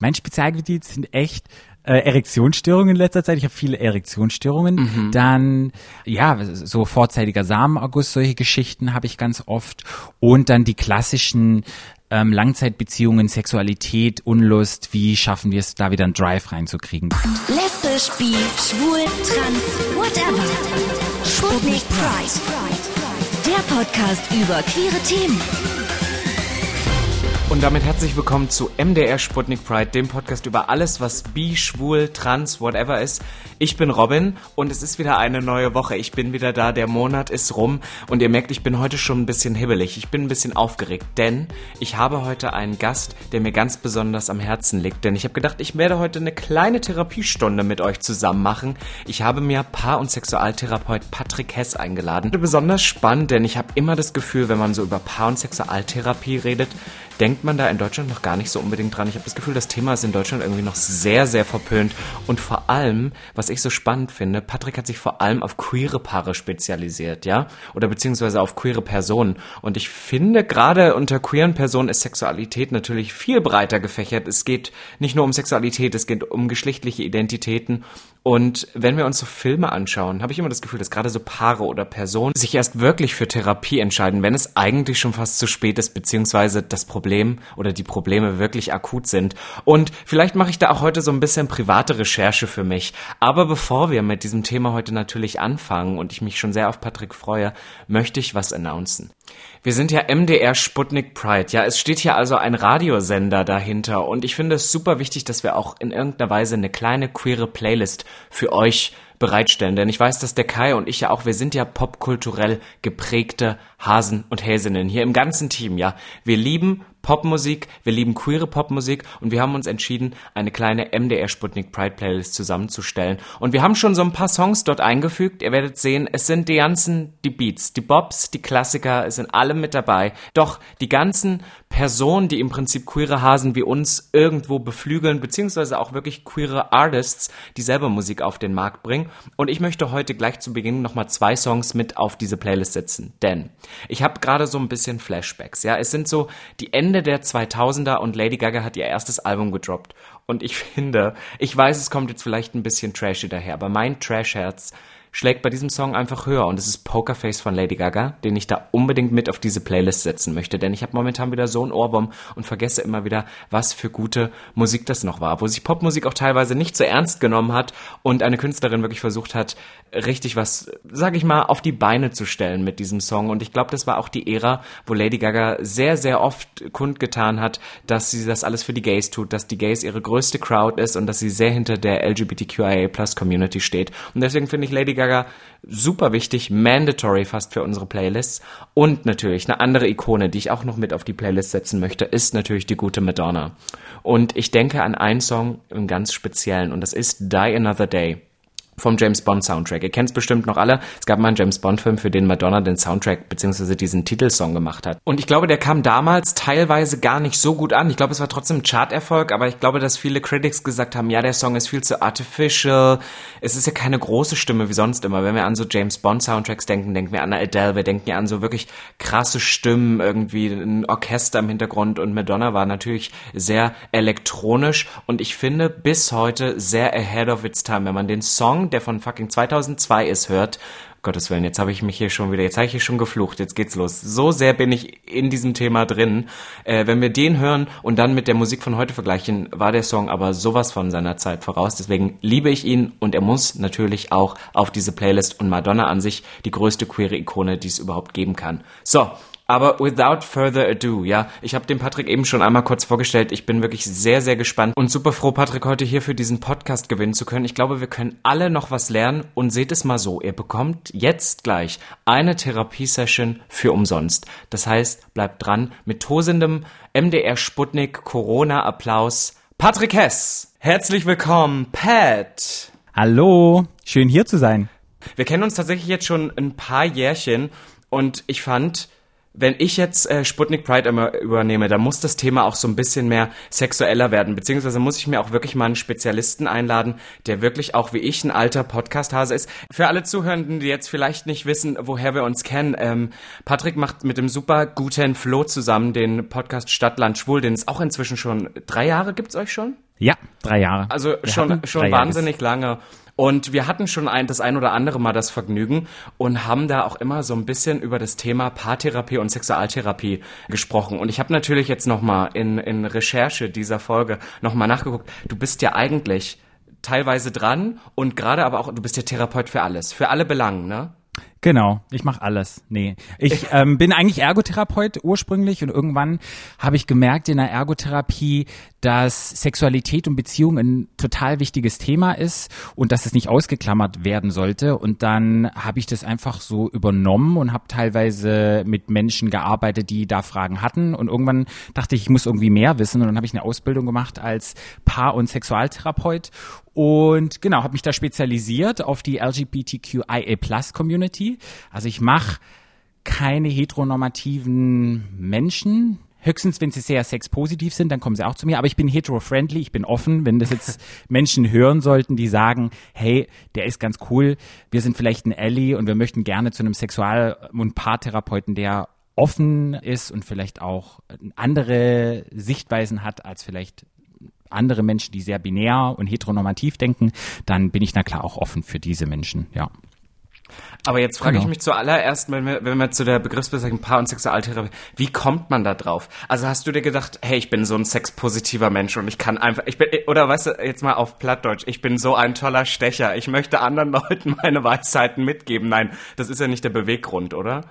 Mein Spezialgebiet sind echt äh, Erektionsstörungen in letzter Zeit. Ich habe viele Erektionsstörungen. Mhm. Dann, ja, so vorzeitiger Samenaugust, solche Geschichten habe ich ganz oft. Und dann die klassischen ähm, Langzeitbeziehungen, Sexualität, Unlust, wie schaffen wir es, da wieder einen Drive reinzukriegen? Lesbisch, bi, schwul, trans, whatever. Sputnik Pride. Der Podcast über queere Themen. Und damit herzlich willkommen zu MDR Sputnik Pride, dem Podcast über alles, was bi, schwul, trans, whatever ist. Ich bin Robin und es ist wieder eine neue Woche. Ich bin wieder da, der Monat ist rum und ihr merkt, ich bin heute schon ein bisschen hibbelig. Ich bin ein bisschen aufgeregt, denn ich habe heute einen Gast, der mir ganz besonders am Herzen liegt. Denn ich habe gedacht, ich werde heute eine kleine Therapiestunde mit euch zusammen machen. Ich habe mir Paar- und Sexualtherapeut Patrick Hess eingeladen. Besonders spannend, denn ich habe immer das Gefühl, wenn man so über Paar- und Sexualtherapie redet, denkt man da in Deutschland noch gar nicht so unbedingt dran. Ich habe das Gefühl, das Thema ist in Deutschland irgendwie noch sehr, sehr verpönt. Und vor allem, was ich so spannend finde, Patrick hat sich vor allem auf queere Paare spezialisiert, ja? Oder beziehungsweise auf queere Personen. Und ich finde, gerade unter queeren Personen ist Sexualität natürlich viel breiter gefächert. Es geht nicht nur um Sexualität, es geht um geschlechtliche Identitäten und wenn wir uns so Filme anschauen, habe ich immer das Gefühl, dass gerade so Paare oder Personen sich erst wirklich für Therapie entscheiden, wenn es eigentlich schon fast zu spät ist, beziehungsweise das Problem oder die Probleme wirklich akut sind. Und vielleicht mache ich da auch heute so ein bisschen private Recherche für mich. Aber bevor wir mit diesem Thema heute natürlich anfangen und ich mich schon sehr auf Patrick freue, möchte ich was announcen. Wir sind ja MDR Sputnik Pride. Ja, es steht hier also ein Radiosender dahinter und ich finde es super wichtig, dass wir auch in irgendeiner Weise eine kleine queere Playlist für euch bereitstellen. Denn ich weiß, dass der Kai und ich ja auch, wir sind ja popkulturell geprägte Hasen und Häsinnen hier im ganzen Team, ja. Wir lieben Popmusik, wir lieben queere Popmusik und wir haben uns entschieden, eine kleine MDR Sputnik Pride Playlist zusammenzustellen. Und wir haben schon so ein paar Songs dort eingefügt. Ihr werdet sehen, es sind die ganzen, die Beats, die Bobs, die Klassiker, es sind alle mit dabei. Doch die ganzen Personen, die im Prinzip queere Hasen wie uns irgendwo beflügeln, beziehungsweise auch wirklich queere Artists, die selber Musik auf den Markt bringen. Und ich möchte heute gleich zu Beginn nochmal zwei Songs mit auf diese Playlist setzen. Denn ich habe gerade so ein bisschen Flashbacks. Ja, es sind so die Ende der 2000er und Lady Gaga hat ihr erstes Album gedroppt. Und ich finde, ich weiß, es kommt jetzt vielleicht ein bisschen trashy daher, aber mein Trash-Herz schlägt bei diesem Song einfach höher. Und es ist Pokerface von Lady Gaga, den ich da unbedingt mit auf diese Playlist setzen möchte, denn ich habe momentan wieder so einen Ohrwurm und vergesse immer wieder, was für gute Musik das noch war, wo sich Popmusik auch teilweise nicht so ernst genommen hat und eine Künstlerin wirklich versucht hat, richtig was, sag ich mal, auf die Beine zu stellen mit diesem Song. Und ich glaube, das war auch die Ära, wo Lady Gaga sehr, sehr oft kundgetan hat, dass sie das alles für die Gays tut, dass die Gays ihre größte Crowd ist und dass sie sehr hinter der LGBTQIA Plus Community steht. Und deswegen finde ich Lady Gaga super wichtig, mandatory fast für unsere Playlists. Und natürlich eine andere Ikone, die ich auch noch mit auf die Playlist setzen möchte, ist natürlich die gute Madonna. Und ich denke an einen Song im ganz speziellen und das ist Die Another Day vom James Bond Soundtrack. Ihr kennt es bestimmt noch alle. Es gab mal einen James Bond Film, für den Madonna den Soundtrack bzw. diesen Titelsong gemacht hat. Und ich glaube, der kam damals teilweise gar nicht so gut an. Ich glaube, es war trotzdem Charterfolg, aber ich glaube, dass viele Critics gesagt haben, ja, der Song ist viel zu artificial. Es ist ja keine große Stimme wie sonst immer. Wenn wir an so James Bond Soundtracks denken, denken wir an Adele, wir denken ja an so wirklich krasse Stimmen, irgendwie ein Orchester im Hintergrund und Madonna war natürlich sehr elektronisch und ich finde bis heute sehr ahead of its time. Wenn man den Song der von fucking 2002 ist, hört, Gottes Willen, jetzt habe ich mich hier schon wieder, jetzt habe ich hier schon geflucht, jetzt geht's los. So sehr bin ich in diesem Thema drin. Äh, wenn wir den hören und dann mit der Musik von heute vergleichen, war der Song aber sowas von seiner Zeit voraus. Deswegen liebe ich ihn und er muss natürlich auch auf diese Playlist und Madonna an sich die größte queere Ikone, die es überhaupt geben kann. So, aber without further ado, ja, ich habe den Patrick eben schon einmal kurz vorgestellt. Ich bin wirklich sehr, sehr gespannt und super froh, Patrick heute hier für diesen Podcast gewinnen zu können. Ich glaube, wir können alle noch was lernen und seht es mal so, ihr bekommt jetzt gleich eine Therapiesession für umsonst. Das heißt, bleibt dran mit tosendem MDR Sputnik Corona Applaus. Patrick Hess, herzlich willkommen, Pat. Hallo, schön hier zu sein. Wir kennen uns tatsächlich jetzt schon ein paar Jährchen und ich fand, wenn ich jetzt äh, Sputnik Pride immer übernehme, dann muss das Thema auch so ein bisschen mehr sexueller werden, beziehungsweise muss ich mir auch wirklich mal einen Spezialisten einladen, der wirklich auch wie ich ein alter Podcast-Hase ist. Für alle Zuhörenden, die jetzt vielleicht nicht wissen, woher wir uns kennen, ähm, Patrick macht mit dem super guten Flo zusammen den Podcast Stadtland Schwul, den es auch inzwischen schon drei Jahre gibt's euch schon? Ja, drei Jahre. Also Wir schon, schon wahnsinnig lange. Und wir hatten schon ein, das ein oder andere Mal das Vergnügen und haben da auch immer so ein bisschen über das Thema Paartherapie und Sexualtherapie gesprochen. Und ich habe natürlich jetzt nochmal in, in Recherche dieser Folge nochmal nachgeguckt. Du bist ja eigentlich teilweise dran und gerade aber auch, du bist ja Therapeut für alles, für alle Belangen, ne? Genau, ich mache alles. Nee, ich ähm, bin eigentlich Ergotherapeut ursprünglich und irgendwann habe ich gemerkt in der Ergotherapie, dass Sexualität und Beziehung ein total wichtiges Thema ist und dass es nicht ausgeklammert werden sollte. Und dann habe ich das einfach so übernommen und habe teilweise mit Menschen gearbeitet, die da Fragen hatten. Und irgendwann dachte ich, ich muss irgendwie mehr wissen. Und dann habe ich eine Ausbildung gemacht als Paar- und Sexualtherapeut und genau, habe mich da spezialisiert auf die LGBTQIA Plus Community. Also ich mache keine heteronormativen Menschen. Höchstens, wenn sie sehr sexpositiv sind, dann kommen sie auch zu mir. Aber ich bin hetero-friendly, ich bin offen. Wenn das jetzt Menschen hören sollten, die sagen, hey, der ist ganz cool, wir sind vielleicht ein Ally und wir möchten gerne zu einem Sexual- und Paartherapeuten, der offen ist und vielleicht auch andere Sichtweisen hat als vielleicht andere Menschen, die sehr binär und heteronormativ denken, dann bin ich na klar auch offen für diese Menschen, ja. Aber jetzt frage genau. ich mich zuallererst, wenn wir, wenn wir zu der Begriffsbezeichnung Paar- und Sexualtherapie, wie kommt man da drauf? Also hast du dir gedacht, hey, ich bin so ein sexpositiver Mensch und ich kann einfach, ich bin, oder weißt du, jetzt mal auf Plattdeutsch, ich bin so ein toller Stecher, ich möchte anderen Leuten meine Weisheiten mitgeben. Nein, das ist ja nicht der Beweggrund, oder?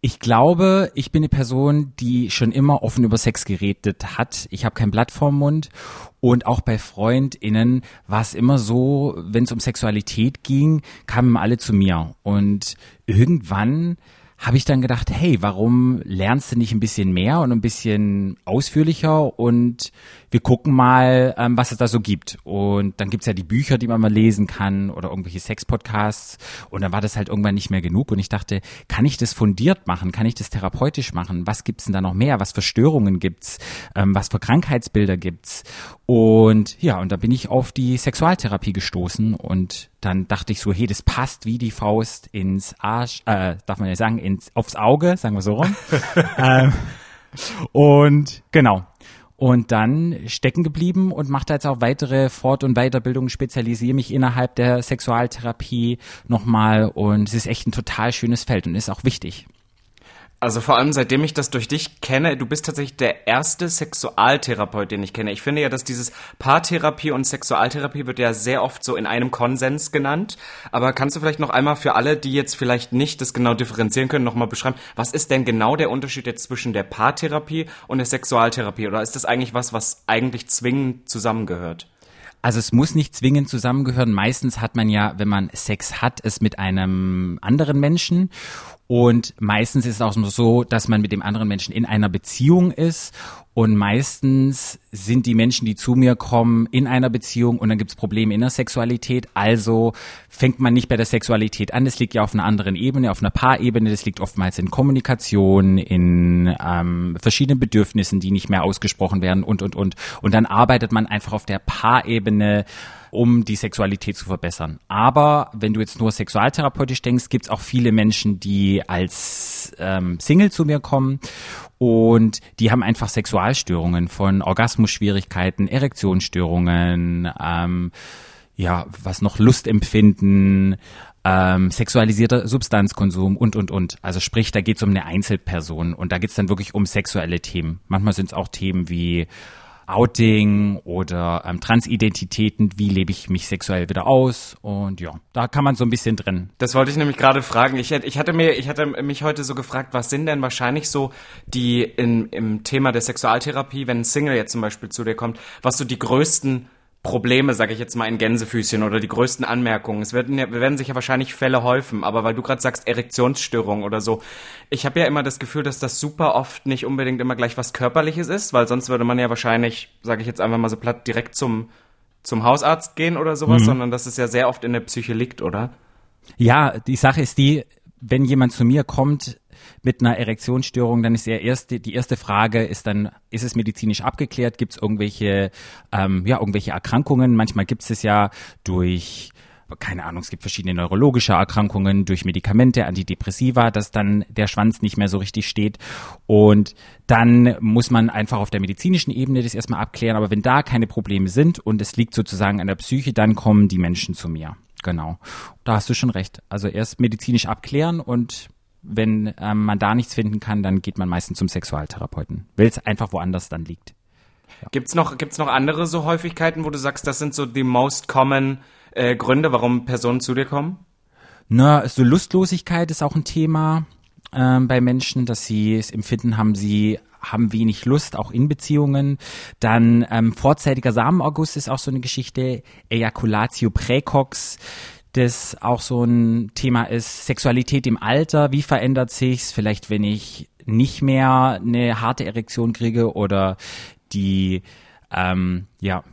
Ich glaube, ich bin eine Person, die schon immer offen über Sex geredet hat. Ich habe kein Blatt vorm Mund und auch bei FreundInnen war es immer so, wenn es um Sexualität ging, kamen alle zu mir und irgendwann habe ich dann gedacht, hey, warum lernst du nicht ein bisschen mehr und ein bisschen ausführlicher und wir gucken mal, ähm, was es da so gibt. Und dann gibt's ja die Bücher, die man mal lesen kann oder irgendwelche Sex-Podcasts. Und dann war das halt irgendwann nicht mehr genug. Und ich dachte, kann ich das fundiert machen? Kann ich das therapeutisch machen? Was gibt's denn da noch mehr? Was für Störungen gibt's? Ähm, was für Krankheitsbilder gibt's? Und ja, und da bin ich auf die Sexualtherapie gestoßen und dann dachte ich so, hey, das passt wie die Faust ins Arsch, äh, darf man ja sagen, ins, aufs Auge, sagen wir so rum. ähm, und genau, und dann stecken geblieben und mache da jetzt auch weitere Fort- und Weiterbildungen, spezialisiere mich innerhalb der Sexualtherapie nochmal und es ist echt ein total schönes Feld und ist auch wichtig. Also vor allem seitdem ich das durch dich kenne, du bist tatsächlich der erste Sexualtherapeut, den ich kenne. Ich finde ja, dass dieses Paartherapie und Sexualtherapie wird ja sehr oft so in einem Konsens genannt. Aber kannst du vielleicht noch einmal für alle, die jetzt vielleicht nicht das genau differenzieren können, nochmal beschreiben, was ist denn genau der Unterschied jetzt zwischen der Paartherapie und der Sexualtherapie? Oder ist das eigentlich was, was eigentlich zwingend zusammengehört? Also es muss nicht zwingend zusammengehören. Meistens hat man ja, wenn man Sex hat, es mit einem anderen Menschen und meistens ist es auch so, dass man mit dem anderen Menschen in einer Beziehung ist. Und meistens sind die Menschen, die zu mir kommen, in einer Beziehung und dann gibt es Probleme in der Sexualität. Also fängt man nicht bei der Sexualität an. Das liegt ja auf einer anderen Ebene, auf einer Paarebene. Das liegt oftmals in Kommunikation, in ähm, verschiedenen Bedürfnissen, die nicht mehr ausgesprochen werden und, und, und. Und dann arbeitet man einfach auf der Paarebene um die Sexualität zu verbessern. Aber wenn du jetzt nur sexualtherapeutisch denkst, gibt es auch viele Menschen, die als ähm, Single zu mir kommen und die haben einfach Sexualstörungen von Orgasmusschwierigkeiten, Erektionsstörungen, ähm, ja, was noch Lustempfinden, ähm, sexualisierter Substanzkonsum und, und, und. Also sprich, da geht es um eine Einzelperson und da geht es dann wirklich um sexuelle Themen. Manchmal sind es auch Themen wie Outing oder ähm, Transidentitäten, wie lebe ich mich sexuell wieder aus und ja, da kann man so ein bisschen drin. Das wollte ich nämlich gerade fragen. Ich, ich hatte mir, ich hatte mich heute so gefragt, was sind denn wahrscheinlich so die in, im Thema der Sexualtherapie, wenn ein Single jetzt zum Beispiel zu dir kommt, was so die größten Probleme, sage ich jetzt mal in Gänsefüßchen oder die größten Anmerkungen. Es werden, ja, werden sich ja wahrscheinlich Fälle häufen, aber weil du gerade sagst Erektionsstörung oder so, ich habe ja immer das Gefühl, dass das super oft nicht unbedingt immer gleich was körperliches ist, weil sonst würde man ja wahrscheinlich, sage ich jetzt einfach mal so platt, direkt zum zum Hausarzt gehen oder sowas, mhm. sondern dass es ja sehr oft in der Psyche liegt, oder? Ja, die Sache ist die, wenn jemand zu mir kommt, mit einer Erektionsstörung, dann ist ja erste, die erste Frage ist dann, ist es medizinisch abgeklärt? Gibt es irgendwelche, ähm, ja, irgendwelche Erkrankungen? Manchmal gibt es es ja durch keine Ahnung, es gibt verschiedene neurologische Erkrankungen durch Medikamente, Antidepressiva, dass dann der Schwanz nicht mehr so richtig steht. Und dann muss man einfach auf der medizinischen Ebene das erstmal abklären. Aber wenn da keine Probleme sind und es liegt sozusagen an der Psyche, dann kommen die Menschen zu mir. Genau. Da hast du schon recht. Also erst medizinisch abklären und wenn ähm, man da nichts finden kann, dann geht man meistens zum Sexualtherapeuten, weil es einfach woanders dann liegt. Ja. Gibt's noch gibt's noch andere so Häufigkeiten, wo du sagst, das sind so die most common äh, Gründe, warum Personen zu dir kommen? Na, so Lustlosigkeit ist auch ein Thema ähm, bei Menschen, dass sie es empfinden, haben sie haben wenig Lust, auch in Beziehungen. Dann ähm, vorzeitiger Samenerguss ist auch so eine Geschichte. Ejaculatio precox das auch so ein Thema ist. Sexualität im Alter, wie verändert sich's? Vielleicht, wenn ich nicht mehr eine harte Erektion kriege oder die, ähm, ja,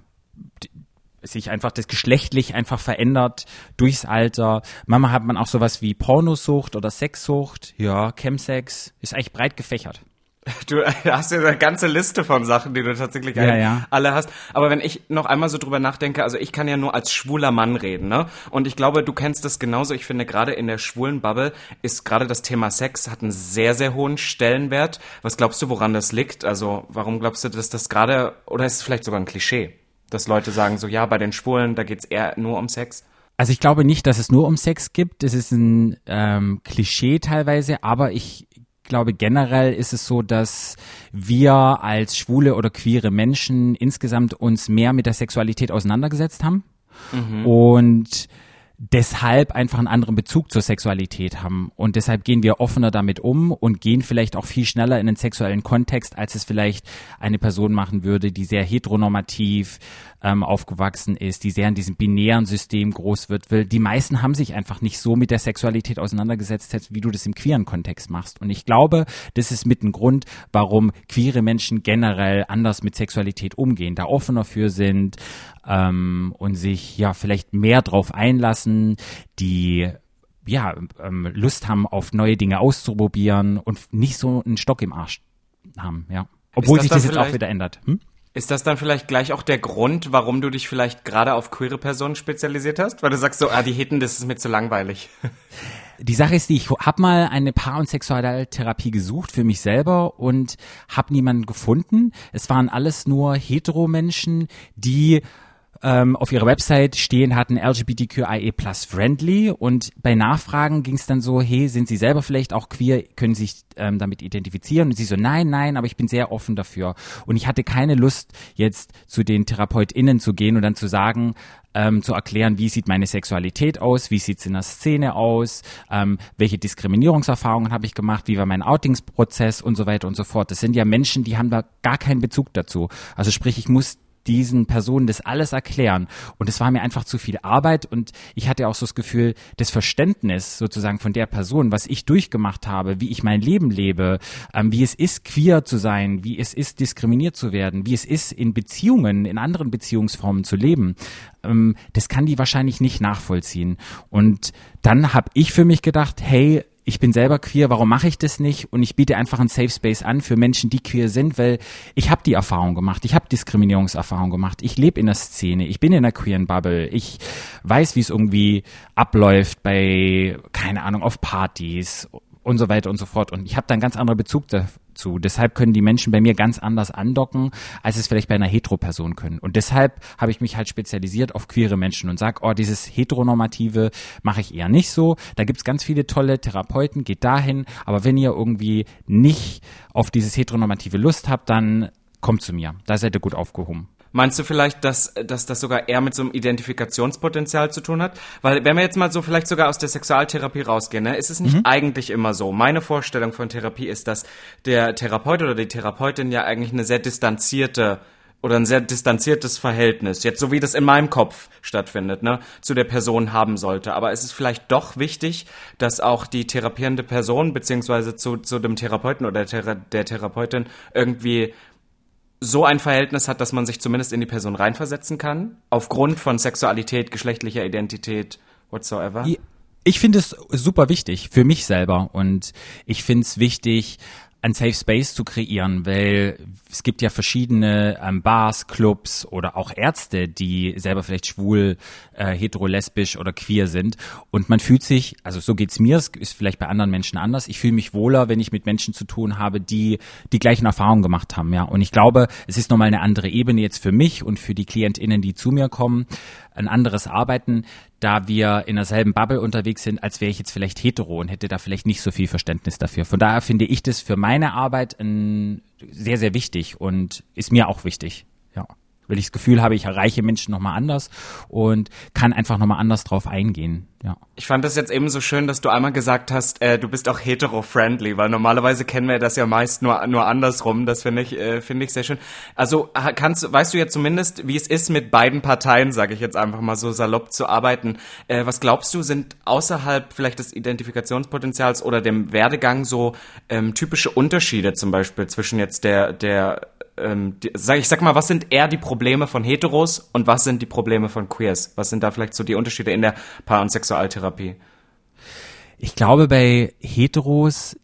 sich einfach das geschlechtlich einfach verändert durchs Alter. Manchmal hat man auch sowas wie Pornosucht oder Sexsucht. Ja, Chemsex ist eigentlich breit gefächert. Du hast ja eine ganze Liste von Sachen, die du tatsächlich ja, ja. alle hast. Aber wenn ich noch einmal so drüber nachdenke, also ich kann ja nur als schwuler Mann reden, ne? Und ich glaube, du kennst das genauso. Ich finde, gerade in der schwulen Bubble ist gerade das Thema Sex hat einen sehr, sehr hohen Stellenwert. Was glaubst du, woran das liegt? Also, warum glaubst du, dass das gerade, oder ist es vielleicht sogar ein Klischee, dass Leute sagen so, ja, bei den Schwulen, da geht's eher nur um Sex? Also ich glaube nicht, dass es nur um Sex gibt. Es ist ein ähm, Klischee teilweise, aber ich glaube, generell ist es so, dass wir als schwule oder queere Menschen insgesamt uns mehr mit der Sexualität auseinandergesetzt haben. Mhm. Und deshalb einfach einen anderen Bezug zur Sexualität haben. Und deshalb gehen wir offener damit um und gehen vielleicht auch viel schneller in den sexuellen Kontext, als es vielleicht eine Person machen würde, die sehr heteronormativ ähm, aufgewachsen ist, die sehr in diesem binären System groß wird. Will. Die meisten haben sich einfach nicht so mit der Sexualität auseinandergesetzt, wie du das im queeren Kontext machst. Und ich glaube, das ist mit ein Grund, warum queere Menschen generell anders mit Sexualität umgehen, da offener für sind ähm, und sich ja vielleicht mehr drauf einlassen, die ja, ähm, Lust haben, auf neue Dinge auszuprobieren und nicht so einen Stock im Arsch haben, ja. Obwohl sich das jetzt auch wieder ändert. Hm? Ist das dann vielleicht gleich auch der Grund, warum du dich vielleicht gerade auf queere Personen spezialisiert hast? Weil du sagst so, ah, die Hitten, das ist mir zu langweilig. Die Sache ist ich habe mal eine Paar- und Sexualtherapie gesucht für mich selber und habe niemanden gefunden. Es waren alles nur Hetero-Menschen, die ähm, auf ihrer Website stehen hatten LGBTQIA plus friendly und bei Nachfragen ging es dann so, hey, sind Sie selber vielleicht auch queer, können Sie sich ähm, damit identifizieren? Und sie so, nein, nein, aber ich bin sehr offen dafür. Und ich hatte keine Lust, jetzt zu den TherapeutInnen zu gehen und dann zu sagen, ähm, zu erklären, wie sieht meine Sexualität aus, wie sieht's in der Szene aus, ähm, welche Diskriminierungserfahrungen habe ich gemacht, wie war mein Outingsprozess und so weiter und so fort. Das sind ja Menschen, die haben da gar keinen Bezug dazu. Also sprich, ich muss diesen Personen das alles erklären. Und es war mir einfach zu viel Arbeit und ich hatte auch so das Gefühl, das Verständnis sozusagen von der Person, was ich durchgemacht habe, wie ich mein Leben lebe, ähm, wie es ist, queer zu sein, wie es ist, diskriminiert zu werden, wie es ist, in Beziehungen, in anderen Beziehungsformen zu leben, ähm, das kann die wahrscheinlich nicht nachvollziehen. Und dann habe ich für mich gedacht, hey, ich bin selber queer, warum mache ich das nicht? Und ich biete einfach einen Safe Space an für Menschen, die queer sind, weil ich habe die Erfahrung gemacht, ich habe Diskriminierungserfahrung gemacht, ich lebe in der Szene, ich bin in der queeren Bubble, ich weiß, wie es irgendwie abläuft bei, keine Ahnung, auf Partys und so weiter und so fort. Und ich habe da einen ganz anderen Bezug dazu. Deshalb können die Menschen bei mir ganz anders andocken, als es vielleicht bei einer Hetero-Person können. Und deshalb habe ich mich halt spezialisiert auf queere Menschen und sag, oh, dieses Heteronormative mache ich eher nicht so. Da gibt's ganz viele tolle Therapeuten, geht dahin. Aber wenn ihr irgendwie nicht auf dieses Heteronormative Lust habt, dann kommt zu mir. Da seid ihr gut aufgehoben. Meinst du vielleicht, dass, dass das sogar eher mit so einem Identifikationspotenzial zu tun hat? Weil wenn wir jetzt mal so vielleicht sogar aus der Sexualtherapie rausgehen, ne, ist es nicht mhm. eigentlich immer so. Meine Vorstellung von Therapie ist, dass der Therapeut oder die Therapeutin ja eigentlich eine sehr distanzierte oder ein sehr distanziertes Verhältnis, jetzt so wie das in meinem Kopf stattfindet, ne, zu der Person haben sollte. Aber es ist vielleicht doch wichtig, dass auch die therapierende Person beziehungsweise zu, zu dem Therapeuten oder der, der Therapeutin irgendwie so ein Verhältnis hat, dass man sich zumindest in die Person reinversetzen kann, aufgrund von Sexualität, geschlechtlicher Identität, whatsoever? Ich finde es super wichtig für mich selber und ich finde es wichtig, ein Safe Space zu kreieren, weil es gibt ja verschiedene ähm, Bars, Clubs oder auch Ärzte, die selber vielleicht schwul, äh, hetero, lesbisch oder queer sind. Und man fühlt sich, also so geht's mir, es ist vielleicht bei anderen Menschen anders. Ich fühle mich wohler, wenn ich mit Menschen zu tun habe, die die gleichen Erfahrungen gemacht haben. Ja, und ich glaube, es ist nochmal eine andere Ebene jetzt für mich und für die KlientInnen, die zu mir kommen, ein anderes Arbeiten, da wir in derselben Bubble unterwegs sind, als wäre ich jetzt vielleicht hetero und hätte da vielleicht nicht so viel Verständnis dafür. Von daher finde ich das für meine Arbeit ein, sehr, sehr wichtig und ist mir auch wichtig. Ja weil ich das Gefühl habe, ich erreiche Menschen nochmal anders und kann einfach nochmal anders drauf eingehen. Ja. Ich fand das jetzt eben so schön, dass du einmal gesagt hast, äh, du bist auch hetero-friendly, weil normalerweise kennen wir das ja meist nur, nur andersrum. Das finde ich, äh, finde ich sehr schön. Also kannst, weißt du jetzt zumindest, wie es ist, mit beiden Parteien, sage ich jetzt einfach mal so salopp zu arbeiten. Äh, was glaubst du, sind außerhalb vielleicht des Identifikationspotenzials oder dem Werdegang so ähm, typische Unterschiede zum Beispiel zwischen jetzt der, der ähm, die, sag, ich sag mal, was sind eher die Probleme von Heteros und was sind die Probleme von Queers? Was sind da vielleicht so die Unterschiede in der Paar- und Sexualtherapie? Ich glaube, bei Heteros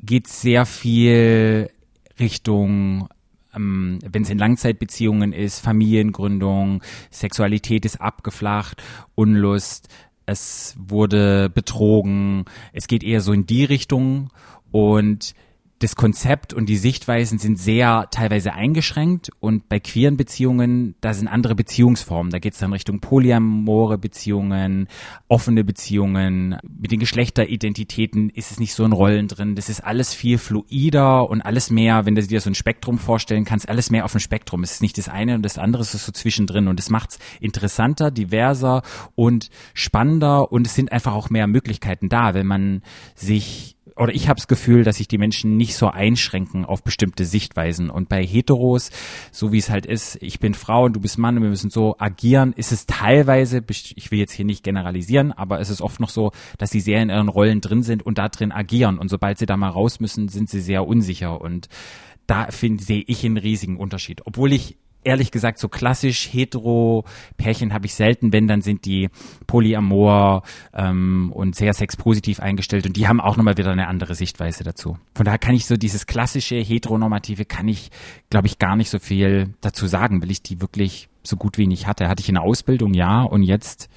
geht sehr viel Richtung ähm, wenn es in Langzeitbeziehungen ist, Familiengründung, Sexualität ist abgeflacht, Unlust, es wurde betrogen, es geht eher so in die Richtung und das Konzept und die Sichtweisen sind sehr teilweise eingeschränkt und bei queeren Beziehungen, da sind andere Beziehungsformen. Da geht es dann Richtung polyamore Beziehungen, offene Beziehungen. Mit den Geschlechteridentitäten ist es nicht so in Rollen drin. Das ist alles viel fluider und alles mehr, wenn du dir so ein Spektrum vorstellen kannst, alles mehr auf dem Spektrum. Es ist nicht das eine und das andere ist so zwischendrin und es macht es interessanter, diverser und spannender und es sind einfach auch mehr Möglichkeiten da, wenn man sich oder ich habe das Gefühl, dass sich die Menschen nicht so einschränken auf bestimmte Sichtweisen. Und bei Heteros, so wie es halt ist, ich bin Frau und du bist Mann und wir müssen so agieren, ist es teilweise, ich will jetzt hier nicht generalisieren, aber es ist oft noch so, dass sie sehr in ihren Rollen drin sind und da drin agieren. Und sobald sie da mal raus müssen, sind sie sehr unsicher. Und da sehe ich einen riesigen Unterschied. Obwohl ich ehrlich gesagt, so klassisch hetero Pärchen habe ich selten, wenn, dann sind die polyamor ähm, und sehr sexpositiv eingestellt und die haben auch nochmal wieder eine andere Sichtweise dazu. Von daher kann ich so dieses klassische heteronormative, kann ich, glaube ich, gar nicht so viel dazu sagen, weil ich die wirklich so gut wie nicht hatte. Hatte ich in der Ausbildung, ja, und jetzt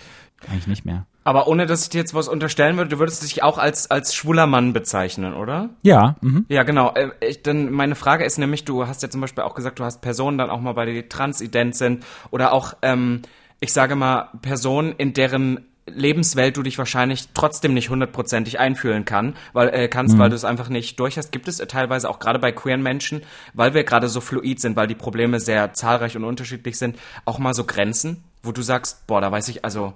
eigentlich nicht mehr. Aber ohne, dass ich dir jetzt was unterstellen würde, du würdest dich auch als, als schwuler Mann bezeichnen, oder? Ja. Mhm. Ja, genau. Äh, ich, dann meine Frage ist nämlich, du hast ja zum Beispiel auch gesagt, du hast Personen dann auch mal bei dir, die transident sind oder auch, ähm, ich sage mal, Personen, in deren Lebenswelt du dich wahrscheinlich trotzdem nicht hundertprozentig einfühlen kann, weil, äh, kannst, mhm. weil du es einfach nicht durch hast. Gibt es teilweise auch gerade bei queeren Menschen, weil wir gerade so fluid sind, weil die Probleme sehr zahlreich und unterschiedlich sind, auch mal so Grenzen, wo du sagst, boah, da weiß ich, also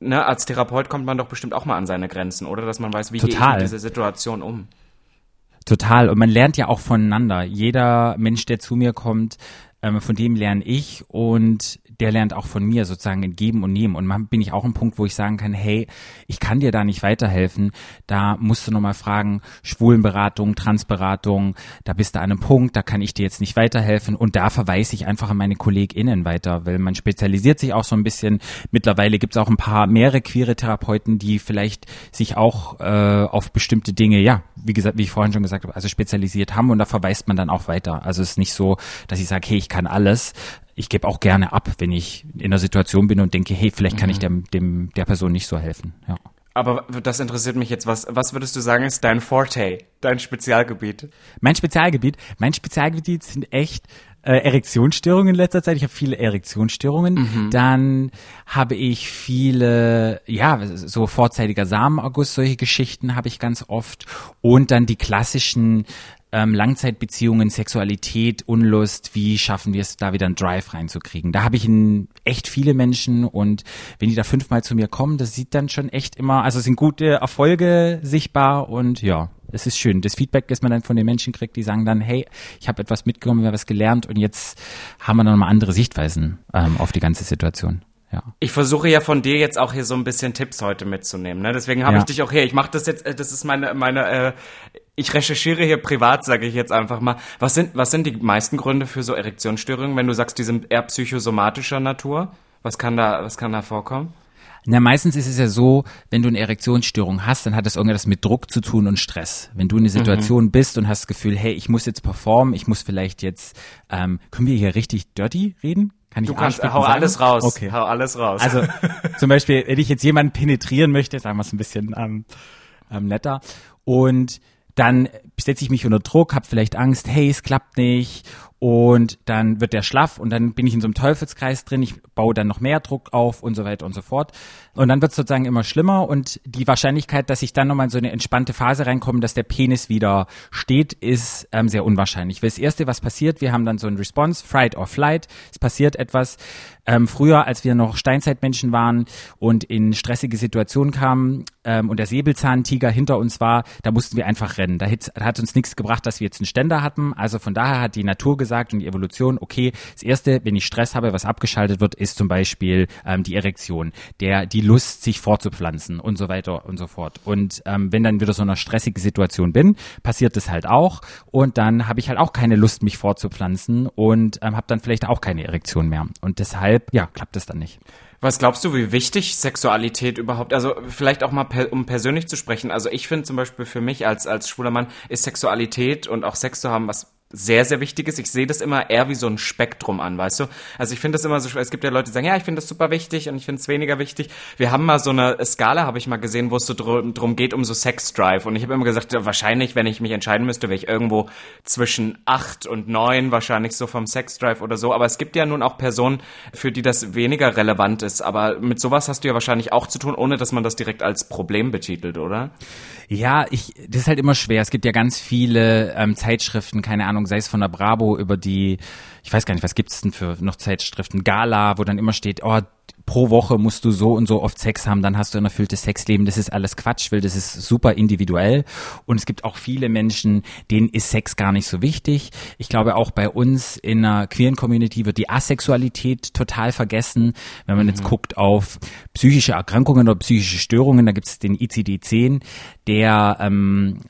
ne, als Therapeut kommt man doch bestimmt auch mal an seine Grenzen, oder? Dass man weiß, wie Total. gehe ich mit dieser Situation um. Total. Und man lernt ja auch voneinander. Jeder Mensch, der zu mir kommt, ähm, von dem lerne ich und der lernt auch von mir sozusagen in Geben und Nehmen. Und man bin ich auch ein Punkt, wo ich sagen kann, hey, ich kann dir da nicht weiterhelfen. Da musst du nochmal fragen, Schwulenberatung, Transberatung, da bist du an einem Punkt, da kann ich dir jetzt nicht weiterhelfen. Und da verweise ich einfach an meine KollegInnen weiter, weil man spezialisiert sich auch so ein bisschen. Mittlerweile gibt es auch ein paar mehrere queere Therapeuten, die vielleicht sich auch äh, auf bestimmte Dinge, ja, wie gesagt, wie ich vorhin schon gesagt habe, also spezialisiert haben und da verweist man dann auch weiter. Also es ist nicht so, dass ich sage, hey, ich kann alles, ich gebe auch gerne ab, wenn ich in der Situation bin und denke, hey, vielleicht kann mhm. ich dem, dem, der Person nicht so helfen. Ja. Aber das interessiert mich jetzt. Was, was würdest du sagen, ist dein Forte, dein Spezialgebiet? Mein Spezialgebiet? Mein Spezialgebiet sind echt äh, Erektionsstörungen in letzter Zeit. Ich habe viele Erektionsstörungen. Mhm. Dann habe ich viele, ja, so vorzeitiger Samenaugust, solche Geschichten habe ich ganz oft. Und dann die klassischen ähm, Langzeitbeziehungen, Sexualität, Unlust, wie schaffen wir es, da wieder einen Drive reinzukriegen? Da habe ich in echt viele Menschen und wenn die da fünfmal zu mir kommen, das sieht dann schon echt immer, also sind gute Erfolge sichtbar und ja, es ist schön. Das Feedback, das man dann von den Menschen kriegt, die sagen dann, hey, ich habe etwas mitgenommen, wir haben was gelernt und jetzt haben wir dann mal andere Sichtweisen ähm, auf die ganze Situation. Ja. Ich versuche ja von dir jetzt auch hier so ein bisschen Tipps heute mitzunehmen. Ne? Deswegen habe ja. ich dich auch hier. Ich mache das jetzt. Äh, das ist meine meine. Äh, ich recherchiere hier privat, sage ich jetzt einfach mal. Was sind was sind die meisten Gründe für so Erektionsstörungen, wenn du sagst, die sind eher psychosomatischer Natur? Was kann da was kann da vorkommen? Na, meistens ist es ja so, wenn du eine Erektionsstörung hast, dann hat das irgendwas mit Druck zu tun und Stress. Wenn du in einer Situation mhm. bist und hast das Gefühl, hey, ich muss jetzt performen, ich muss vielleicht jetzt, ähm, können wir hier richtig dirty reden? Kann ich du kannst, hau sagen? alles raus. Okay. Hau alles raus. Also zum Beispiel, wenn ich jetzt jemanden penetrieren möchte, sagen wir es ein bisschen ähm, ähm, netter, und dann setze ich mich unter Druck, habe vielleicht Angst, hey, es klappt nicht und dann wird der schlaff und dann bin ich in so einem Teufelskreis drin, ich baue dann noch mehr Druck auf und so weiter und so fort. Und dann wird es sozusagen immer schlimmer und die Wahrscheinlichkeit, dass ich dann nochmal in so eine entspannte Phase reinkomme, dass der Penis wieder steht, ist ähm, sehr unwahrscheinlich. Weil das Erste, was passiert, wir haben dann so ein Response, Fright or Flight, es passiert etwas. Ähm, früher, als wir noch Steinzeitmenschen waren und in stressige Situationen kamen ähm, und der Säbelzahntiger hinter uns war, da mussten wir einfach rennen. Da hat uns nichts gebracht, dass wir jetzt einen Ständer hatten. Also von daher hat die Natur gesagt und die Evolution, okay, das Erste, wenn ich Stress habe, was abgeschaltet wird, ist zum Beispiel ähm, die Erektion, der, die Lust, sich fortzupflanzen und so weiter und so fort. Und ähm, wenn dann wieder so eine stressige Situation bin, passiert das halt auch und dann habe ich halt auch keine Lust, mich fortzupflanzen und ähm, habe dann vielleicht auch keine Erektion mehr. Und deshalb, ja, klappt das dann nicht. Was glaubst du, wie wichtig Sexualität überhaupt, also vielleicht auch mal per, um persönlich zu sprechen, also ich finde zum Beispiel für mich als, als schwuler Mann ist Sexualität und auch Sex zu haben was sehr, sehr wichtig ist. Ich sehe das immer eher wie so ein Spektrum an, weißt du? Also ich finde das immer so, es gibt ja Leute, die sagen, ja, ich finde das super wichtig und ich finde es weniger wichtig. Wir haben mal so eine Skala, habe ich mal gesehen, wo es so drum, drum geht, um so Sex-Drive. Und ich habe immer gesagt, wahrscheinlich, wenn ich mich entscheiden müsste, wäre ich irgendwo zwischen acht und neun, wahrscheinlich so vom Sex-Drive oder so. Aber es gibt ja nun auch Personen, für die das weniger relevant ist. Aber mit sowas hast du ja wahrscheinlich auch zu tun, ohne dass man das direkt als Problem betitelt, oder? Ja, ich, das ist halt immer schwer. Es gibt ja ganz viele ähm, Zeitschriften, keine Ahnung, sei es von der Bravo über die, ich weiß gar nicht, was gibt's denn für noch Zeitschriften, Gala, wo dann immer steht, oh, pro Woche musst du so und so oft Sex haben, dann hast du ein erfülltes Sexleben. Das ist alles Quatsch, weil das ist super individuell. Und es gibt auch viele Menschen, denen ist Sex gar nicht so wichtig. Ich glaube, auch bei uns in einer queeren Community wird die Asexualität total vergessen. Wenn man mhm. jetzt guckt auf psychische Erkrankungen oder psychische Störungen, da gibt es den ICD-10, der ähm,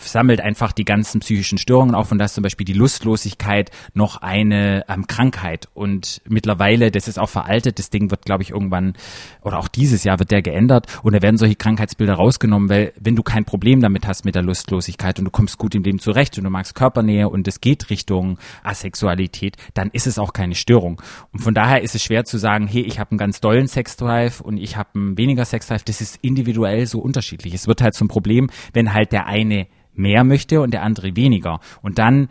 sammelt einfach die ganzen psychischen Störungen auf und da ist zum Beispiel die Lustlosigkeit noch eine ähm, Krankheit. Und mittlerweile, das ist auch veraltet, das Ding wird, glaube ich, irgendwann, oder auch dieses Jahr wird der geändert und da werden solche Krankheitsbilder rausgenommen, weil wenn du kein Problem damit hast mit der Lustlosigkeit und du kommst gut im Leben zurecht und du magst Körpernähe und es geht Richtung Asexualität, dann ist es auch keine Störung. Und von daher ist es schwer zu sagen, hey, ich habe einen ganz dollen Sexdrive und ich habe einen weniger Sexdrive. Das ist individuell so unterschiedlich. Es wird halt zum Problem, wenn halt der eine mehr möchte und der andere weniger. Und dann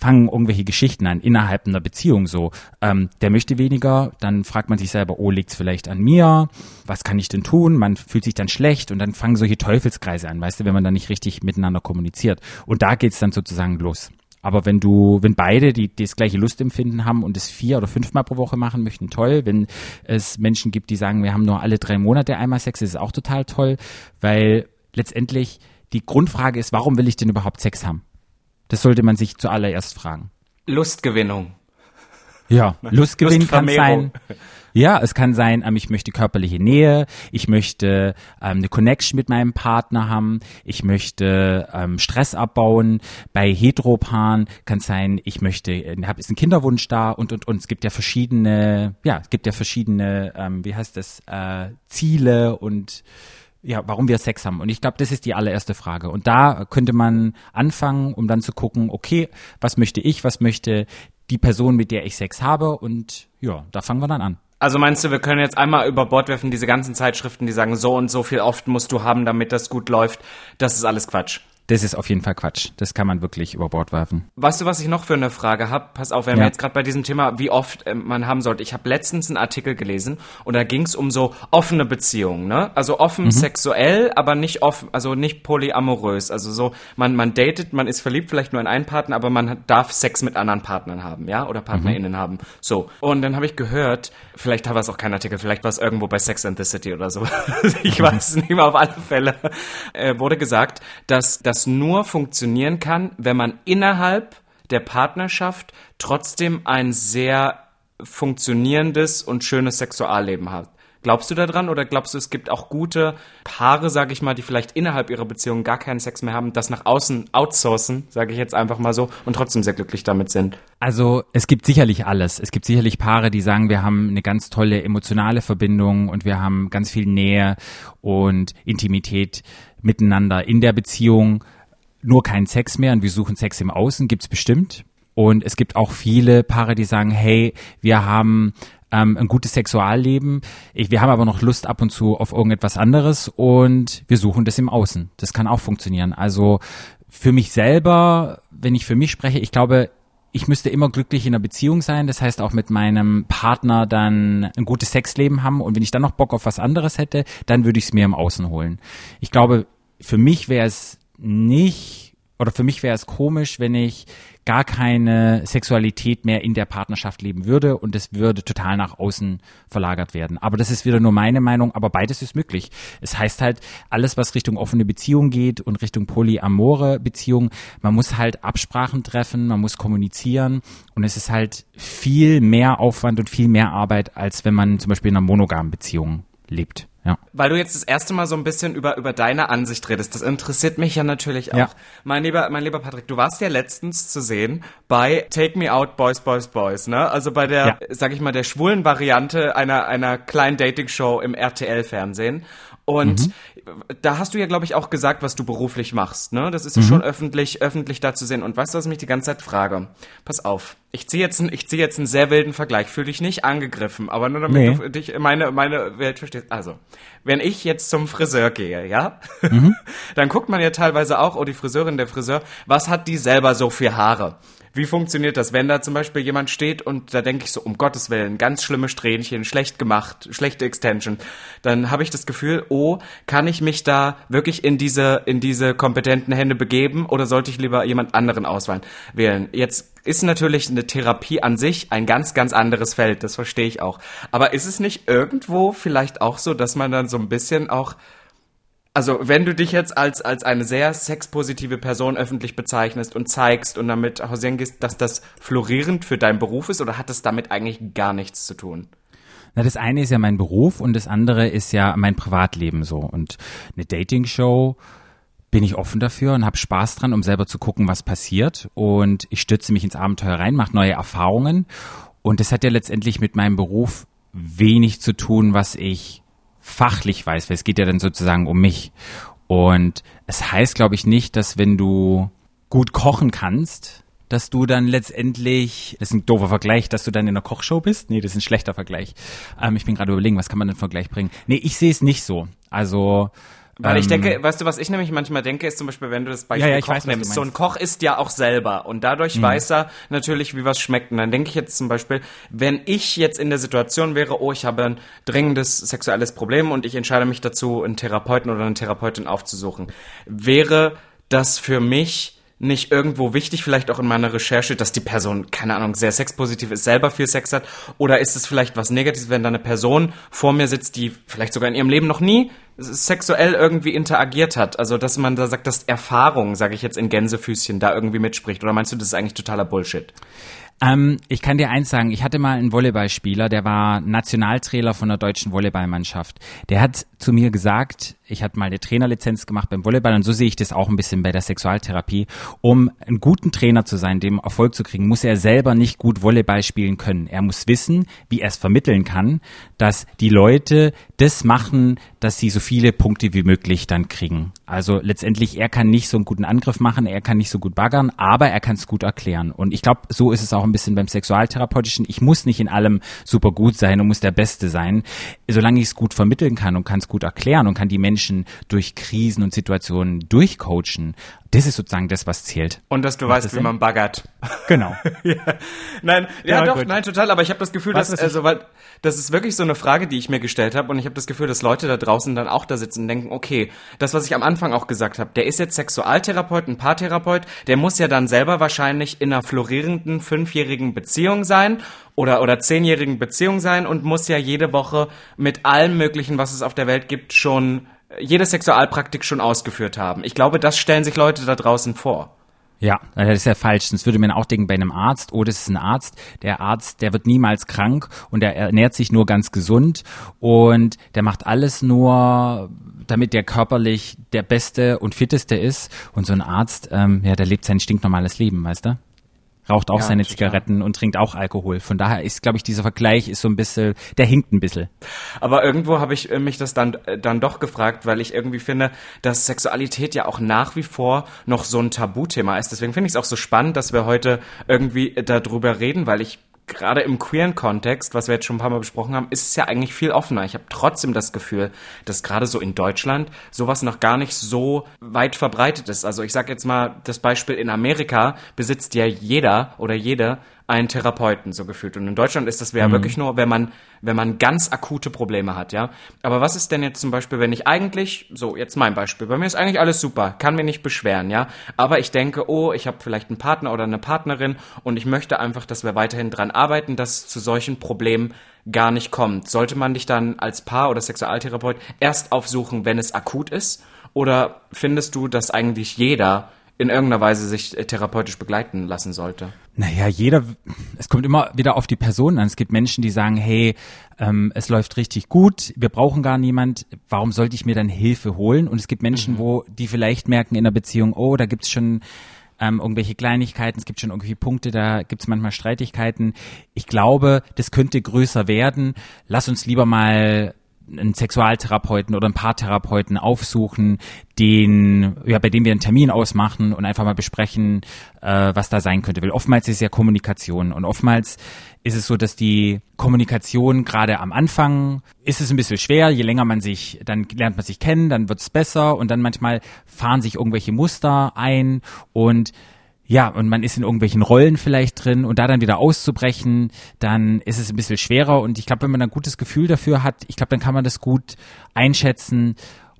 fangen irgendwelche Geschichten an innerhalb einer Beziehung so. Ähm, der möchte weniger, dann fragt man sich selber, oh, liegt's vielleicht an mir? Was kann ich denn tun? Man fühlt sich dann schlecht und dann fangen solche Teufelskreise an, weißt du, wenn man dann nicht richtig miteinander kommuniziert. Und da geht's dann sozusagen los. Aber wenn du, wenn beide die, die das gleiche Lustempfinden haben und es vier oder fünfmal pro Woche machen möchten, toll. Wenn es Menschen gibt, die sagen, wir haben nur alle drei Monate einmal Sex, ist es auch total toll, weil letztendlich die Grundfrage ist, warum will ich denn überhaupt Sex haben? Das sollte man sich zuallererst fragen. Lustgewinnung. Ja, Lustgewinn kann sein. Ja, es kann sein, ähm, ich möchte körperliche Nähe, ich möchte ähm, eine Connection mit meinem Partner haben, ich möchte ähm, Stress abbauen. Bei Heteropaaren kann es sein, ich möchte, äh, habe ist ein Kinderwunsch da und und und. Es gibt ja verschiedene, ja, es gibt ja verschiedene, ähm, wie heißt das, äh, Ziele und ja, warum wir Sex haben. Und ich glaube, das ist die allererste Frage. Und da könnte man anfangen, um dann zu gucken, okay, was möchte ich, was möchte die Person, mit der ich Sex habe? Und ja, da fangen wir dann an. Also meinst du, wir können jetzt einmal über Bord werfen, diese ganzen Zeitschriften, die sagen, so und so viel oft musst du haben, damit das gut läuft. Das ist alles Quatsch das ist auf jeden Fall Quatsch. Das kann man wirklich über Bord werfen. Weißt du, was ich noch für eine Frage habe? Pass auf, wenn ja. wir jetzt gerade bei diesem Thema, wie oft äh, man haben sollte. Ich habe letztens einen Artikel gelesen und da ging es um so offene Beziehungen, ne? Also offen mhm. sexuell, aber nicht offen, also nicht polyamorös. Also so, man, man datet, man ist verliebt vielleicht nur in einen Partner, aber man darf Sex mit anderen Partnern haben, ja? Oder PartnerInnen mhm. haben. So. Und dann habe ich gehört, vielleicht war es auch kein Artikel, vielleicht war es irgendwo bei Sex and the City oder so. ich weiß nicht mehr, auf alle Fälle. Äh, wurde gesagt, dass das das nur funktionieren kann, wenn man innerhalb der Partnerschaft trotzdem ein sehr funktionierendes und schönes Sexualleben hat. Glaubst du daran oder glaubst du, es gibt auch gute Paare, sage ich mal, die vielleicht innerhalb ihrer Beziehung gar keinen Sex mehr haben, das nach außen outsourcen, sage ich jetzt einfach mal so, und trotzdem sehr glücklich damit sind? Also es gibt sicherlich alles. Es gibt sicherlich Paare, die sagen, wir haben eine ganz tolle emotionale Verbindung und wir haben ganz viel Nähe und Intimität miteinander in der Beziehung. Nur keinen Sex mehr und wir suchen Sex im Außen, gibt's bestimmt. Und es gibt auch viele Paare, die sagen, hey, wir haben ähm, ein gutes Sexualleben. Ich, wir haben aber noch Lust ab und zu auf irgendetwas anderes und wir suchen das im Außen. Das kann auch funktionieren. Also für mich selber, wenn ich für mich spreche, ich glaube, ich müsste immer glücklich in einer Beziehung sein. Das heißt auch mit meinem Partner dann ein gutes Sexleben haben. Und wenn ich dann noch Bock auf was anderes hätte, dann würde ich es mir im Außen holen. Ich glaube, für mich wäre es nicht, oder für mich wäre es komisch, wenn ich gar keine Sexualität mehr in der Partnerschaft leben würde und es würde total nach außen verlagert werden. Aber das ist wieder nur meine Meinung, aber beides ist möglich. Es heißt halt, alles, was Richtung offene Beziehung geht und Richtung polyamore Beziehung, man muss halt Absprachen treffen, man muss kommunizieren und es ist halt viel mehr Aufwand und viel mehr Arbeit, als wenn man zum Beispiel in einer monogamen Beziehung lebt. Ja. Weil du jetzt das erste Mal so ein bisschen über, über deine Ansicht redest. Das interessiert mich ja natürlich auch. Ja. Mein lieber, mein lieber Patrick, du warst ja letztens zu sehen bei Take Me Out Boys, Boys, Boys, ne? Also bei der, ja. sag ich mal, der schwulen Variante einer, einer kleinen Dating-Show im RTL-Fernsehen. Und mhm. da hast du ja, glaube ich, auch gesagt, was du beruflich machst. Ne? Das ist ja mhm. schon öffentlich, öffentlich da zu sehen. Und weißt du, was ich mich die ganze Zeit frage? Pass auf, ich ziehe jetzt, ich zieh jetzt einen sehr wilden Vergleich. Fühl dich nicht angegriffen, aber nur damit nee. du dich meine, meine Welt verstehst. Also, wenn ich jetzt zum Friseur gehe, ja, mhm. dann guckt man ja teilweise auch, oh, die Friseurin, der Friseur, was hat die selber so für Haare? Wie funktioniert das, wenn da zum Beispiel jemand steht und da denke ich so, um Gottes Willen, ganz schlimme Strähnchen, schlecht gemacht, schlechte Extension, dann habe ich das Gefühl, oh, kann ich mich da wirklich in diese, in diese kompetenten Hände begeben oder sollte ich lieber jemand anderen auswählen? Wählen. Jetzt ist natürlich eine Therapie an sich ein ganz, ganz anderes Feld, das verstehe ich auch. Aber ist es nicht irgendwo vielleicht auch so, dass man dann so ein bisschen auch also wenn du dich jetzt als, als eine sehr sexpositive Person öffentlich bezeichnest und zeigst und damit hausieren dass das florierend für deinen Beruf ist oder hat das damit eigentlich gar nichts zu tun? Na, das eine ist ja mein Beruf und das andere ist ja mein Privatleben so. Und eine Dating-Show bin ich offen dafür und habe Spaß dran, um selber zu gucken, was passiert. Und ich stürze mich ins Abenteuer rein, mache neue Erfahrungen. Und das hat ja letztendlich mit meinem Beruf wenig zu tun, was ich fachlich weiß, weil es geht ja dann sozusagen um mich. Und es heißt, glaube ich, nicht, dass wenn du gut kochen kannst, dass du dann letztendlich, das ist ein doofer Vergleich, dass du dann in einer Kochshow bist. Nee, das ist ein schlechter Vergleich. Ähm, ich bin gerade überlegen, was kann man denn Vergleich bringen? Nee, ich sehe es nicht so. Also weil ich denke, ähm, weißt du, was ich nämlich manchmal denke, ist zum Beispiel, wenn du das Beispiel ja, ja, Koch weiß, nimmst, so ein Koch isst ja auch selber und dadurch mhm. weiß er natürlich, wie was schmeckt. Und dann denke ich jetzt zum Beispiel, wenn ich jetzt in der Situation wäre, oh, ich habe ein dringendes sexuelles Problem und ich entscheide mich dazu, einen Therapeuten oder eine Therapeutin aufzusuchen, wäre das für mich nicht irgendwo wichtig, vielleicht auch in meiner Recherche, dass die Person, keine Ahnung, sehr sexpositiv ist, selber viel Sex hat? Oder ist es vielleicht was Negatives, wenn da eine Person vor mir sitzt, die vielleicht sogar in ihrem Leben noch nie sexuell irgendwie interagiert hat? Also, dass man da sagt, dass Erfahrung, sage ich jetzt in Gänsefüßchen, da irgendwie mitspricht? Oder meinst du, das ist eigentlich totaler Bullshit? Ähm, ich kann dir eins sagen, ich hatte mal einen Volleyballspieler, der war Nationaltrainer von der deutschen Volleyballmannschaft. Der hat zu mir gesagt, ich hatte mal eine Trainerlizenz gemacht beim Volleyball und so sehe ich das auch ein bisschen bei der Sexualtherapie. Um einen guten Trainer zu sein, dem Erfolg zu kriegen, muss er selber nicht gut Volleyball spielen können. Er muss wissen, wie er es vermitteln kann, dass die Leute das machen, dass sie so viele Punkte wie möglich dann kriegen. Also letztendlich, er kann nicht so einen guten Angriff machen, er kann nicht so gut baggern, aber er kann es gut erklären. Und ich glaube, so ist es auch ein bisschen beim Sexualtherapeutischen. Ich muss nicht in allem super gut sein und muss der Beste sein. Solange ich es gut vermitteln kann und kann es gut erklären und kann die Menschen Menschen durch Krisen und Situationen durchcoachen. Das ist sozusagen das, was zählt. Und dass du Macht weißt, wie man baggert. Genau. ja. Nein, ja, ja doch, gut. nein, total. Aber ich habe das Gefühl, was, dass also, weil das ist wirklich so eine Frage, die ich mir gestellt habe, und ich habe das Gefühl, dass Leute da draußen dann auch da sitzen und denken, okay, das, was ich am Anfang auch gesagt habe, der ist jetzt Sexualtherapeut, ein Paartherapeut, der muss ja dann selber wahrscheinlich in einer florierenden fünfjährigen Beziehung sein oder oder zehnjährigen Beziehung sein und muss ja jede Woche mit allem Möglichen, was es auf der Welt gibt, schon jede Sexualpraktik schon ausgeführt haben. Ich glaube, das stellen sich Leute da draußen vor. Ja, das ist ja falsch. Sonst würde man auch denken, bei einem Arzt, oh, das ist ein Arzt. Der Arzt, der wird niemals krank und der ernährt sich nur ganz gesund und der macht alles nur, damit der körperlich der Beste und Fitteste ist. Und so ein Arzt, ähm, ja, der lebt sein stinknormales Leben, weißt du? Raucht auch ja, seine total. Zigaretten und trinkt auch Alkohol. Von daher ist, glaube ich, dieser Vergleich ist so ein bisschen, der hinkt ein bisschen. Aber irgendwo habe ich äh, mich das dann, äh, dann doch gefragt, weil ich irgendwie finde, dass Sexualität ja auch nach wie vor noch so ein Tabuthema ist. Deswegen finde ich es auch so spannend, dass wir heute irgendwie darüber reden, weil ich gerade im queeren Kontext, was wir jetzt schon ein paar Mal besprochen haben, ist es ja eigentlich viel offener. Ich habe trotzdem das Gefühl, dass gerade so in Deutschland sowas noch gar nicht so weit verbreitet ist. Also ich sage jetzt mal das Beispiel in Amerika besitzt ja jeder oder jede einen Therapeuten so gefühlt. Und in Deutschland ist das ja mhm. wirklich nur, wenn man, wenn man ganz akute Probleme hat, ja. Aber was ist denn jetzt zum Beispiel, wenn ich eigentlich, so jetzt mein Beispiel, bei mir ist eigentlich alles super, kann mir nicht beschweren, ja. Aber ich denke, oh, ich habe vielleicht einen Partner oder eine Partnerin und ich möchte einfach, dass wir weiterhin dran arbeiten, dass es zu solchen Problemen gar nicht kommt. Sollte man dich dann als Paar oder Sexualtherapeut erst aufsuchen, wenn es akut ist? Oder findest du, dass eigentlich jeder in irgendeiner Weise sich äh, therapeutisch begleiten lassen sollte? Naja, jeder, es kommt immer wieder auf die Person an. Es gibt Menschen, die sagen, hey, ähm, es läuft richtig gut, wir brauchen gar niemand, warum sollte ich mir dann Hilfe holen? Und es gibt Menschen, mhm. wo die vielleicht merken in der Beziehung, oh, da gibt's schon ähm, irgendwelche Kleinigkeiten, es gibt schon irgendwelche Punkte, da gibt's manchmal Streitigkeiten. Ich glaube, das könnte größer werden. Lass uns lieber mal einen Sexualtherapeuten oder einen Paartherapeuten aufsuchen, den, ja, bei dem wir einen Termin ausmachen und einfach mal besprechen, äh, was da sein könnte. Weil oftmals ist es ja Kommunikation und oftmals ist es so, dass die Kommunikation gerade am Anfang ist es ein bisschen schwer. Je länger man sich, dann lernt man sich kennen, dann wird es besser und dann manchmal fahren sich irgendwelche Muster ein und ja, und man ist in irgendwelchen Rollen vielleicht drin und da dann wieder auszubrechen, dann ist es ein bisschen schwerer und ich glaube, wenn man ein gutes Gefühl dafür hat, ich glaube, dann kann man das gut einschätzen,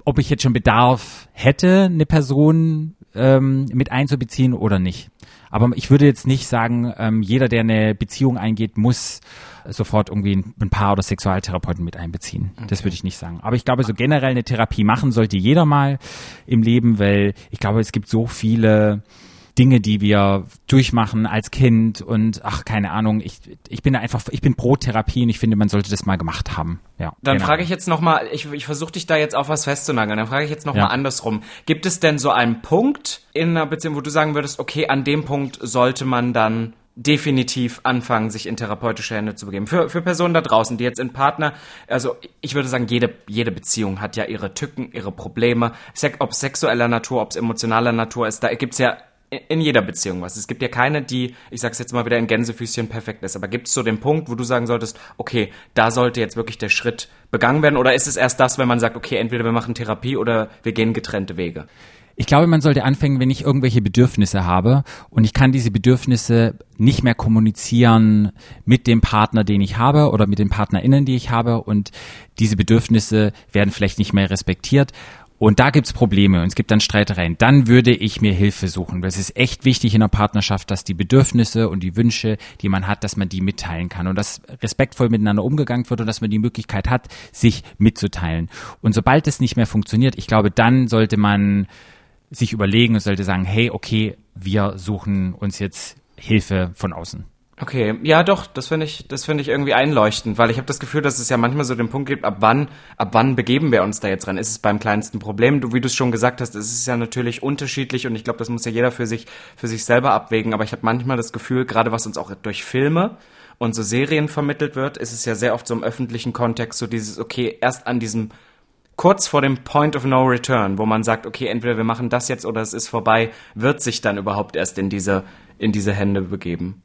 ob ich jetzt schon Bedarf hätte, eine Person ähm, mit einzubeziehen oder nicht. Aber ich würde jetzt nicht sagen, ähm, jeder, der eine Beziehung eingeht, muss sofort irgendwie ein Paar oder Sexualtherapeuten mit einbeziehen. Okay. Das würde ich nicht sagen. Aber ich glaube, so generell eine Therapie machen sollte jeder mal im Leben, weil ich glaube, es gibt so viele Dinge, die wir durchmachen als Kind und ach, keine Ahnung, ich, ich bin einfach, ich bin pro Therapie und ich finde, man sollte das mal gemacht haben. Ja. Dann genau. frage ich jetzt nochmal, ich, ich versuche dich da jetzt auf was festzunageln, dann frage ich jetzt nochmal ja. andersrum. Gibt es denn so einen Punkt in einer Beziehung, wo du sagen würdest, okay, an dem Punkt sollte man dann definitiv anfangen, sich in therapeutische Hände zu begeben. Für, für Personen da draußen, die jetzt in Partner, also ich würde sagen, jede, jede Beziehung hat ja ihre Tücken, ihre Probleme, ob sexueller Natur, ob es emotionaler Natur ist, da gibt's ja in jeder Beziehung was. Es gibt ja keine, die, ich sag's jetzt mal wieder in Gänsefüßchen perfekt ist. Aber gibt es so den Punkt, wo du sagen solltest, okay, da sollte jetzt wirklich der Schritt begangen werden? Oder ist es erst das, wenn man sagt, okay, entweder wir machen Therapie oder wir gehen getrennte Wege? Ich glaube, man sollte anfangen, wenn ich irgendwelche Bedürfnisse habe und ich kann diese Bedürfnisse nicht mehr kommunizieren mit dem Partner, den ich habe oder mit den PartnerInnen, die ich habe und diese Bedürfnisse werden vielleicht nicht mehr respektiert und da gibt's Probleme und es gibt dann Streitereien, dann würde ich mir Hilfe suchen. Das ist echt wichtig in der Partnerschaft, dass die Bedürfnisse und die Wünsche, die man hat, dass man die mitteilen kann und dass respektvoll miteinander umgegangen wird und dass man die Möglichkeit hat, sich mitzuteilen. Und sobald es nicht mehr funktioniert, ich glaube, dann sollte man sich überlegen und sollte sagen, hey, okay, wir suchen uns jetzt Hilfe von außen. Okay, ja doch, das finde ich, das finde ich irgendwie einleuchtend, weil ich habe das Gefühl, dass es ja manchmal so den Punkt gibt, ab wann, ab wann begeben wir uns da jetzt dran? Ist es beim kleinsten Problem? Du, wie du es schon gesagt hast, es ist ja natürlich unterschiedlich und ich glaube, das muss ja jeder für sich, für sich selber abwägen. Aber ich habe manchmal das Gefühl, gerade was uns auch durch Filme und so Serien vermittelt wird, ist es ja sehr oft so im öffentlichen Kontext so dieses, okay, erst an diesem kurz vor dem Point of No Return, wo man sagt, okay, entweder wir machen das jetzt oder es ist vorbei, wird sich dann überhaupt erst in diese, in diese Hände begeben.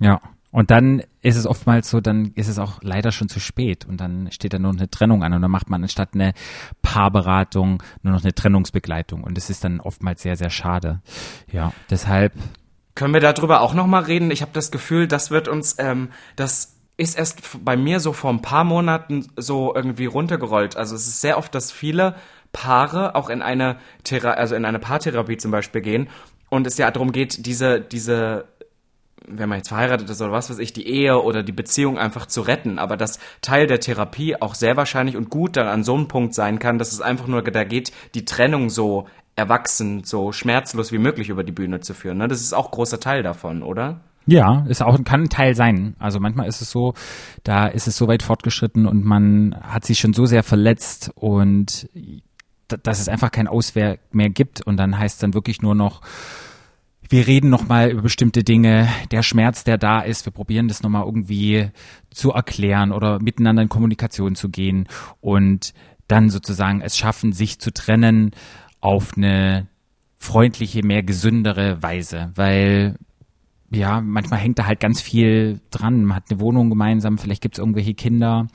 Ja. Und dann ist es oftmals so, dann ist es auch leider schon zu spät und dann steht da nur eine Trennung an und dann macht man anstatt eine Paarberatung nur noch eine Trennungsbegleitung und es ist dann oftmals sehr, sehr schade. Ja, deshalb. Können wir darüber auch nochmal reden? Ich habe das Gefühl, das wird uns, ähm, das ist erst bei mir so vor ein paar Monaten so irgendwie runtergerollt. Also es ist sehr oft, dass viele Paare auch in eine Thera also in eine Paartherapie zum Beispiel gehen und es ja darum geht, diese, diese wenn man jetzt verheiratet ist oder was weiß ich, die Ehe oder die Beziehung einfach zu retten, aber dass Teil der Therapie auch sehr wahrscheinlich und gut dann an so einem Punkt sein kann, dass es einfach nur da geht, die Trennung so erwachsen, so schmerzlos wie möglich über die Bühne zu führen. Ne? Das ist auch großer Teil davon, oder? Ja, ist auch kann ein Teil sein. Also manchmal ist es so, da ist es so weit fortgeschritten und man hat sich schon so sehr verletzt und dass es einfach kein Auswehr mehr gibt und dann heißt dann wirklich nur noch wir reden nochmal über bestimmte Dinge, der Schmerz, der da ist, wir probieren das nochmal irgendwie zu erklären oder miteinander in Kommunikation zu gehen und dann sozusagen es schaffen, sich zu trennen auf eine freundliche, mehr gesündere Weise, weil ja, manchmal hängt da halt ganz viel dran. Man hat eine Wohnung gemeinsam, vielleicht gibt es irgendwelche Kinder,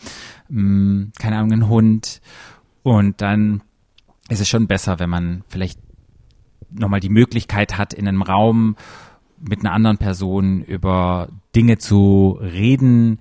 mh, hm, keine Ahnung, einen Hund. Und dann ist es schon besser, wenn man vielleicht nochmal die Möglichkeit hat, in einem Raum mit einer anderen Person über Dinge zu reden,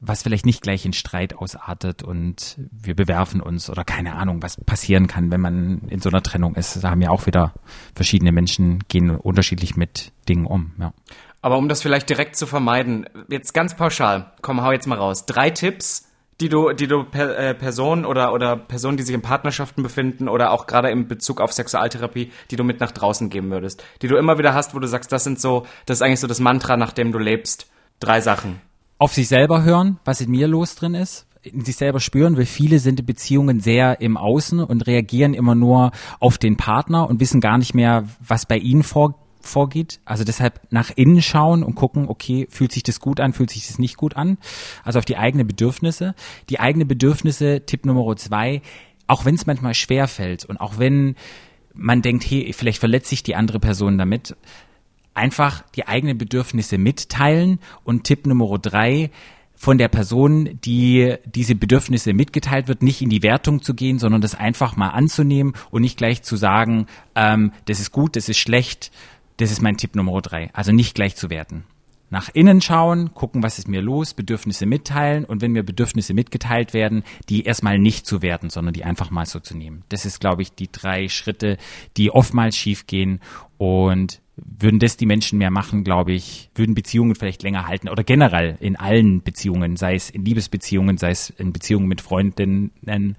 was vielleicht nicht gleich in Streit ausartet und wir bewerfen uns oder keine Ahnung, was passieren kann, wenn man in so einer Trennung ist. Da haben ja auch wieder verschiedene Menschen gehen unterschiedlich mit Dingen um. Ja. Aber um das vielleicht direkt zu vermeiden, jetzt ganz pauschal, komm, hau jetzt mal raus. Drei Tipps, die du, die du per, äh, Personen oder, oder Personen, die sich in Partnerschaften befinden oder auch gerade im Bezug auf Sexualtherapie, die du mit nach draußen geben würdest, die du immer wieder hast, wo du sagst, das sind so, das ist eigentlich so das Mantra, nach dem du lebst. Drei Sachen auf sich selber hören, was in mir los drin ist, in sich selber spüren, weil viele sind in Beziehungen sehr im Außen und reagieren immer nur auf den Partner und wissen gar nicht mehr, was bei ihnen vor, vorgeht. Also deshalb nach innen schauen und gucken, okay, fühlt sich das gut an, fühlt sich das nicht gut an. Also auf die eigenen Bedürfnisse. Die eigenen Bedürfnisse, Tipp Nummer zwei, auch wenn es manchmal schwer fällt und auch wenn man denkt, hey, vielleicht verletzt sich die andere Person damit, einfach die eigenen Bedürfnisse mitteilen und Tipp Nummer drei, von der Person, die diese Bedürfnisse mitgeteilt wird, nicht in die Wertung zu gehen, sondern das einfach mal anzunehmen und nicht gleich zu sagen, ähm, das ist gut, das ist schlecht, das ist mein Tipp Nummer drei. Also nicht gleich zu werten. Nach innen schauen, gucken, was ist mir los, Bedürfnisse mitteilen und wenn mir Bedürfnisse mitgeteilt werden, die erstmal nicht zu werten, sondern die einfach mal so zu nehmen. Das ist, glaube ich, die drei Schritte, die oftmals schiefgehen und würden das die Menschen mehr machen, glaube ich, würden Beziehungen vielleicht länger halten oder generell in allen Beziehungen, sei es in Liebesbeziehungen, sei es in Beziehungen mit Freundinnen.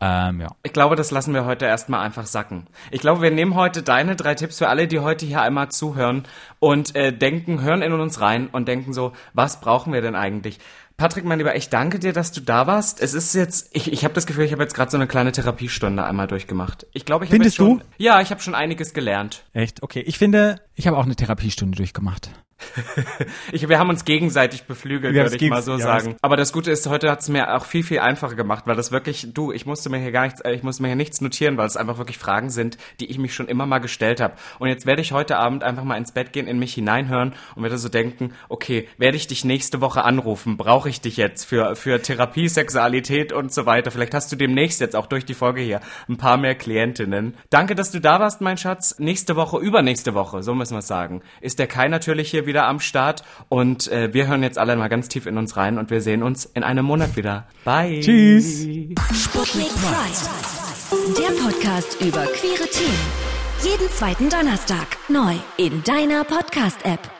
Ähm, ja. Ich glaube, das lassen wir heute erstmal einfach sacken. Ich glaube, wir nehmen heute deine drei Tipps für alle, die heute hier einmal zuhören und äh, denken, hören in uns rein und denken so, was brauchen wir denn eigentlich? Patrick, mein Lieber, ich danke dir, dass du da warst. Es ist jetzt, ich, ich habe das Gefühl, ich habe jetzt gerade so eine kleine Therapiestunde einmal durchgemacht. Ich glaube, ich habe schon, du? Ja, ich habe schon einiges gelernt. Echt? Okay, ich finde, ich habe auch eine Therapiestunde durchgemacht. ich, wir haben uns gegenseitig beflügelt, würde ich mal so ja, sagen. Aber das Gute ist, heute hat es mir auch viel, viel einfacher gemacht, weil das wirklich, du, ich musste mir hier gar nichts, äh, ich musste mir hier nichts notieren, weil es einfach wirklich Fragen sind, die ich mich schon immer mal gestellt habe. Und jetzt werde ich heute Abend einfach mal ins Bett gehen, in mich hineinhören und werde so denken, okay, werde ich dich nächste Woche anrufen? Brauche ich dich jetzt für, für Therapie, Sexualität und so weiter? Vielleicht hast du demnächst jetzt auch durch die Folge hier ein paar mehr Klientinnen. Danke, dass du da warst, mein Schatz. Nächste Woche, übernächste Woche, so müssen wir es sagen, ist der Kai natürlich hier wieder am Start und äh, wir hören jetzt alle mal ganz tief in uns rein und wir sehen uns in einem Monat wieder. Bye. Tschüss. Sputnik Pride. Der Podcast über queere Themen. Jeden zweiten Donnerstag neu in deiner Podcast-App.